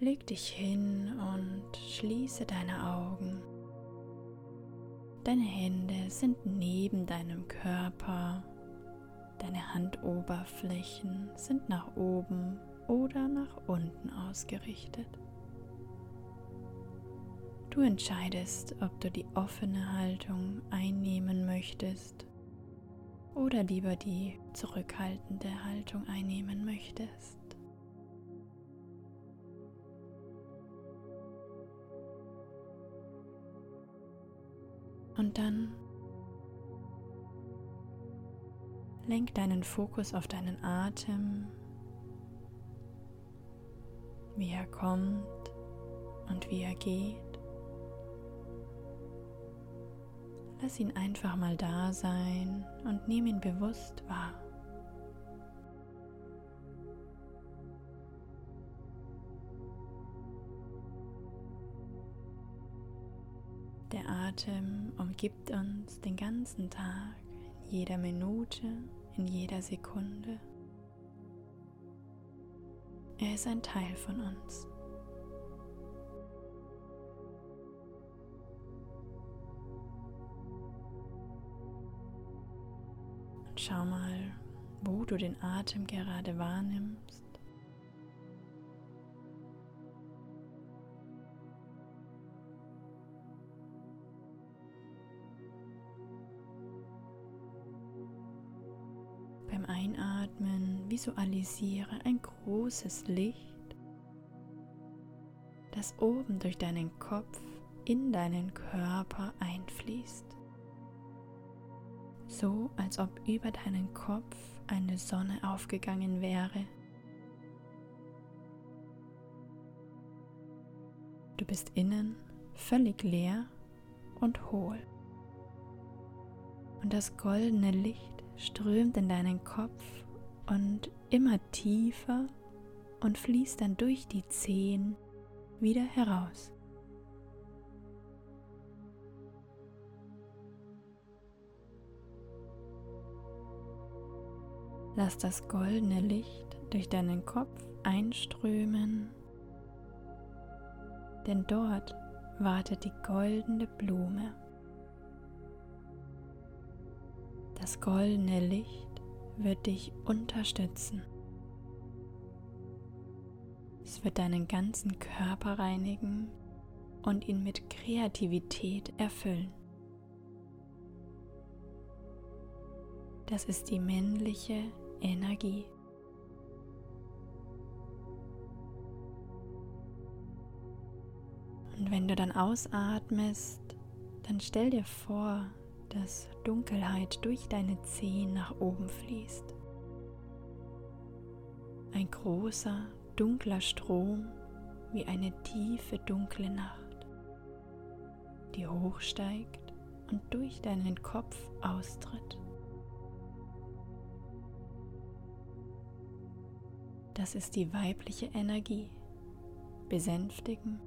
Leg dich hin und schließe deine Augen. Deine Hände sind neben deinem Körper. Deine Handoberflächen sind nach oben oder nach unten ausgerichtet. Du entscheidest, ob du die offene Haltung einnehmen möchtest oder lieber die zurückhaltende Haltung einnehmen möchtest. Und dann lenk deinen Fokus auf deinen Atem, wie er kommt und wie er geht. Lass ihn einfach mal da sein und nimm ihn bewusst wahr. Atem umgibt uns den ganzen Tag, in jeder Minute, in jeder Sekunde. Er ist ein Teil von uns. Schau mal, wo du den Atem gerade wahrnimmst. Beim Einatmen visualisiere ein großes Licht, das oben durch deinen Kopf in deinen Körper einfließt so als ob über deinen Kopf eine Sonne aufgegangen wäre. Du bist innen völlig leer und hohl. Und das goldene Licht strömt in deinen Kopf und immer tiefer und fließt dann durch die Zehen wieder heraus. Lass das goldene Licht durch deinen Kopf einströmen, denn dort wartet die goldene Blume. Das goldene Licht wird dich unterstützen. Es wird deinen ganzen Körper reinigen und ihn mit Kreativität erfüllen. Das ist die männliche Energie. Und wenn du dann ausatmest, dann stell dir vor, dass Dunkelheit durch deine Zehen nach oben fließt. Ein großer, dunkler Strom wie eine tiefe, dunkle Nacht, die hochsteigt und durch deinen Kopf austritt. Das ist die weibliche Energie. Besänftigen,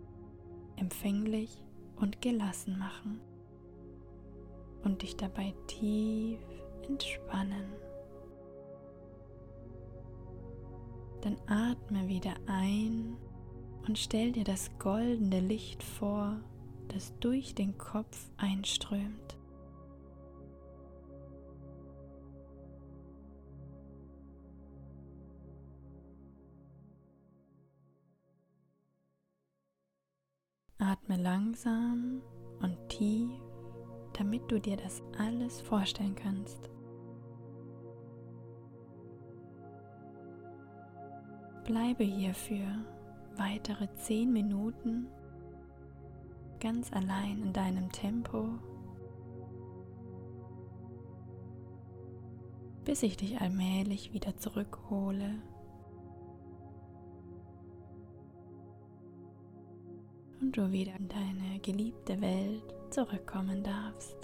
empfänglich und gelassen machen und dich dabei tief entspannen. Dann atme wieder ein und stell dir das goldene Licht vor, das durch den Kopf einströmt. Atme langsam und tief, damit du dir das alles vorstellen kannst. Bleibe hier für weitere zehn Minuten ganz allein in deinem Tempo, bis ich dich allmählich wieder zurückhole und du wieder in deine geliebte Welt zurückkommen darfst.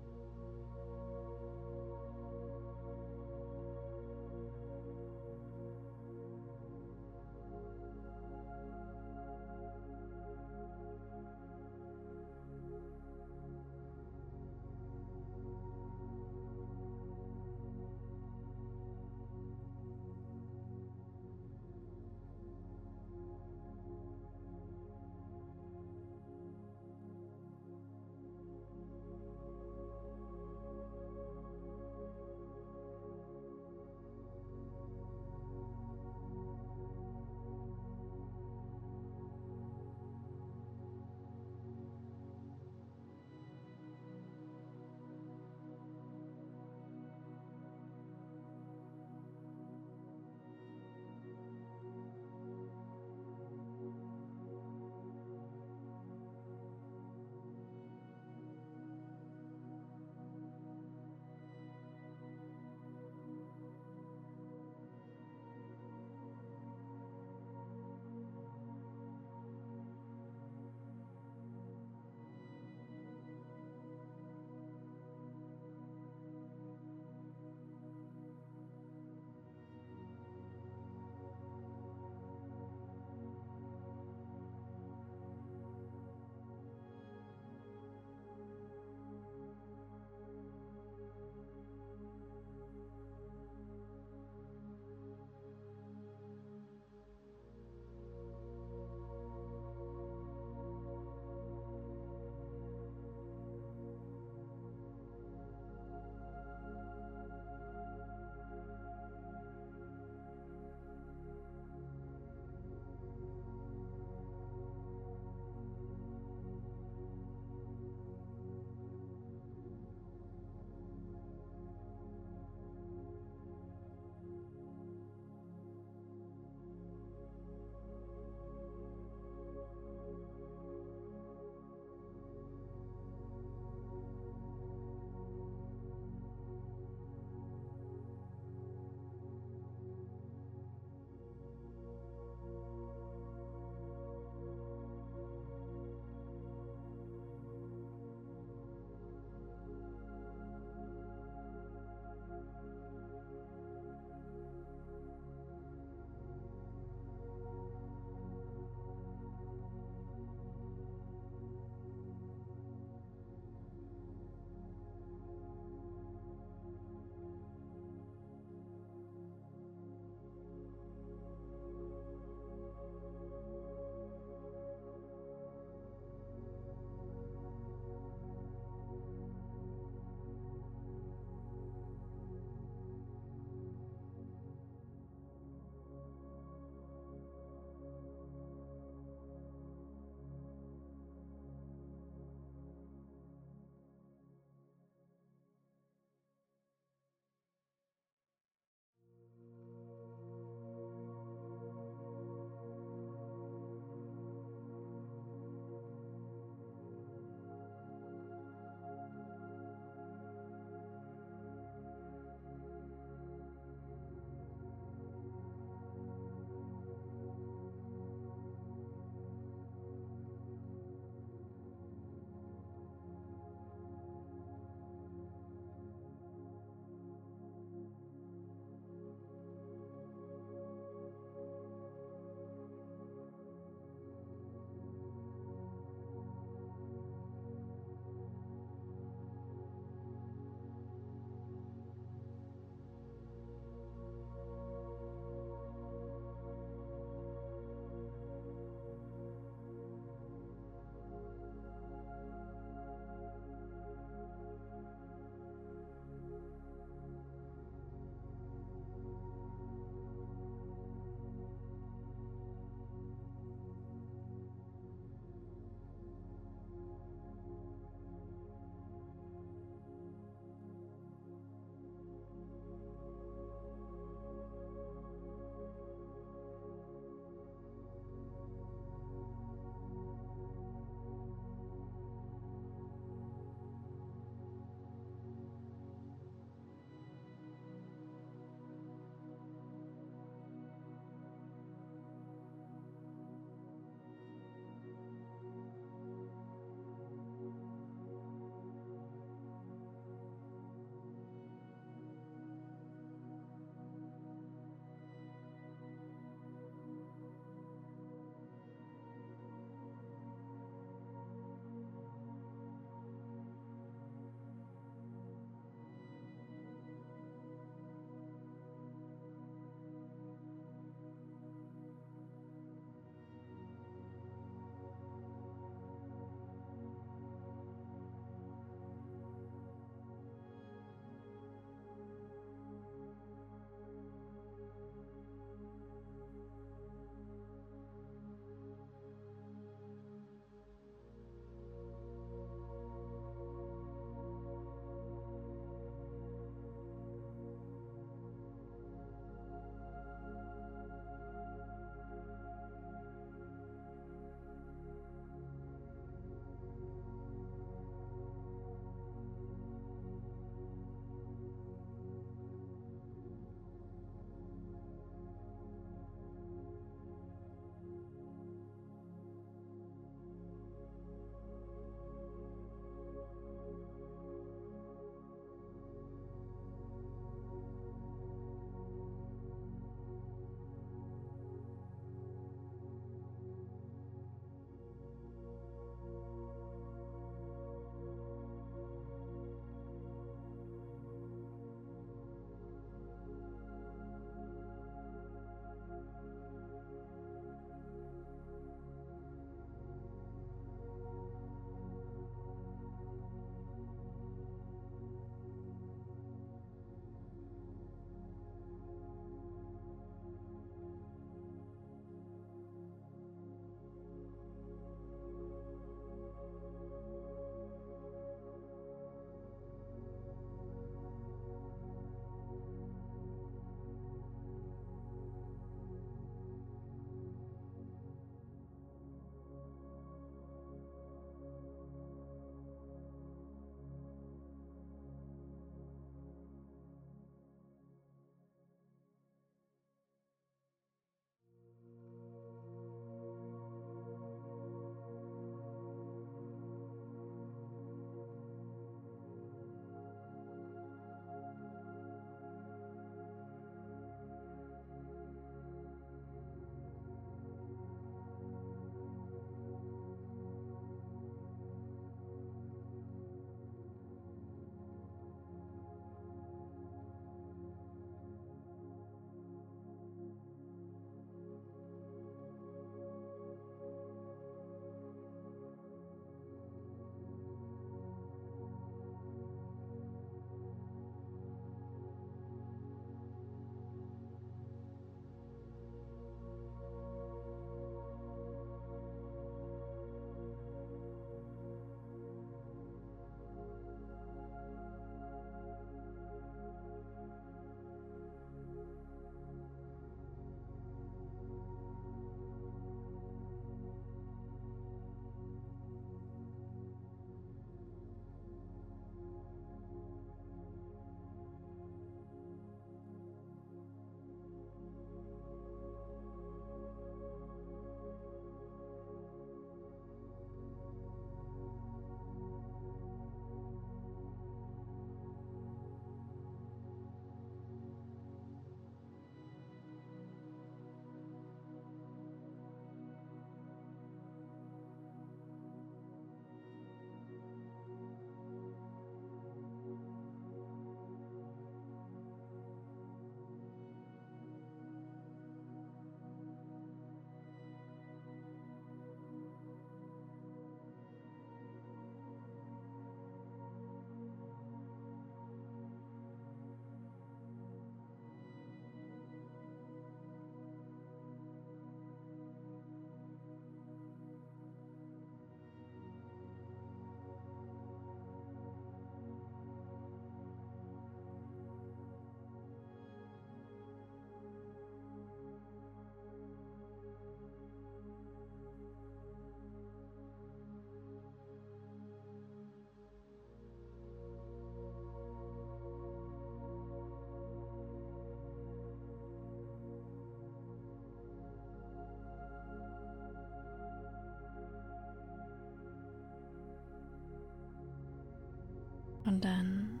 Und dann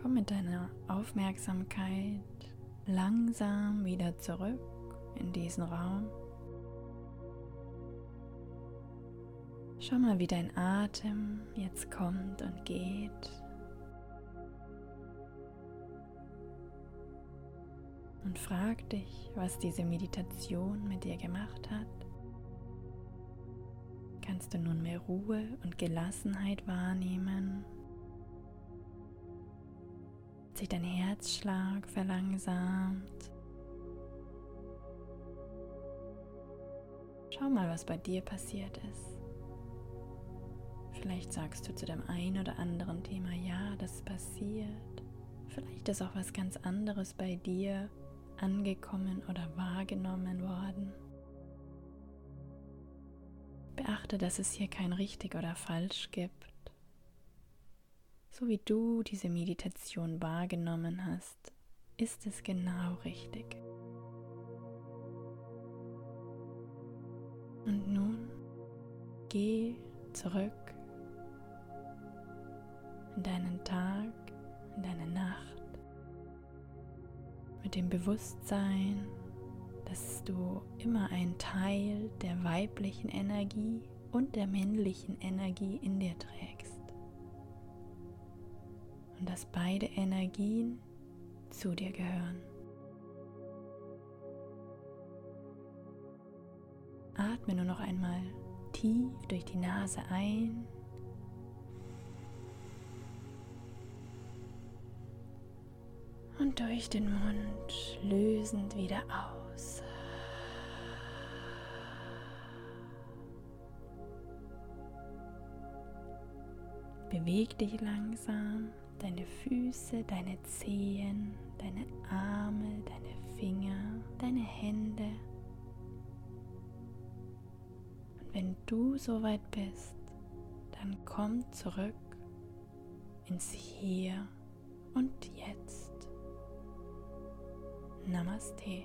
komm mit deiner Aufmerksamkeit langsam wieder zurück in diesen Raum. Schau mal, wie dein Atem jetzt kommt und geht. Und frag dich, was diese Meditation mit dir gemacht hat. Kannst du nun mehr Ruhe und Gelassenheit wahrnehmen? Sich dein Herzschlag verlangsamt? Schau mal, was bei dir passiert ist. Vielleicht sagst du zu dem einen oder anderen Thema, ja, das passiert. Vielleicht ist auch was ganz anderes bei dir angekommen oder wahrgenommen worden. Beachte, dass es hier kein richtig oder falsch gibt. So wie du diese Meditation wahrgenommen hast, ist es genau richtig. Und nun geh zurück in deinen Tag, in deine Nacht, mit dem Bewusstsein, dass du immer einen Teil der weiblichen Energie und der männlichen Energie in dir trägst. Und dass beide Energien zu dir gehören. Atme nur noch einmal tief durch die Nase ein und durch den Mund lösend wieder aus. Beweg dich langsam, deine Füße, deine Zehen, deine Arme, deine Finger, deine Hände. Und wenn du soweit bist, dann komm zurück ins Hier und Jetzt. Namaste.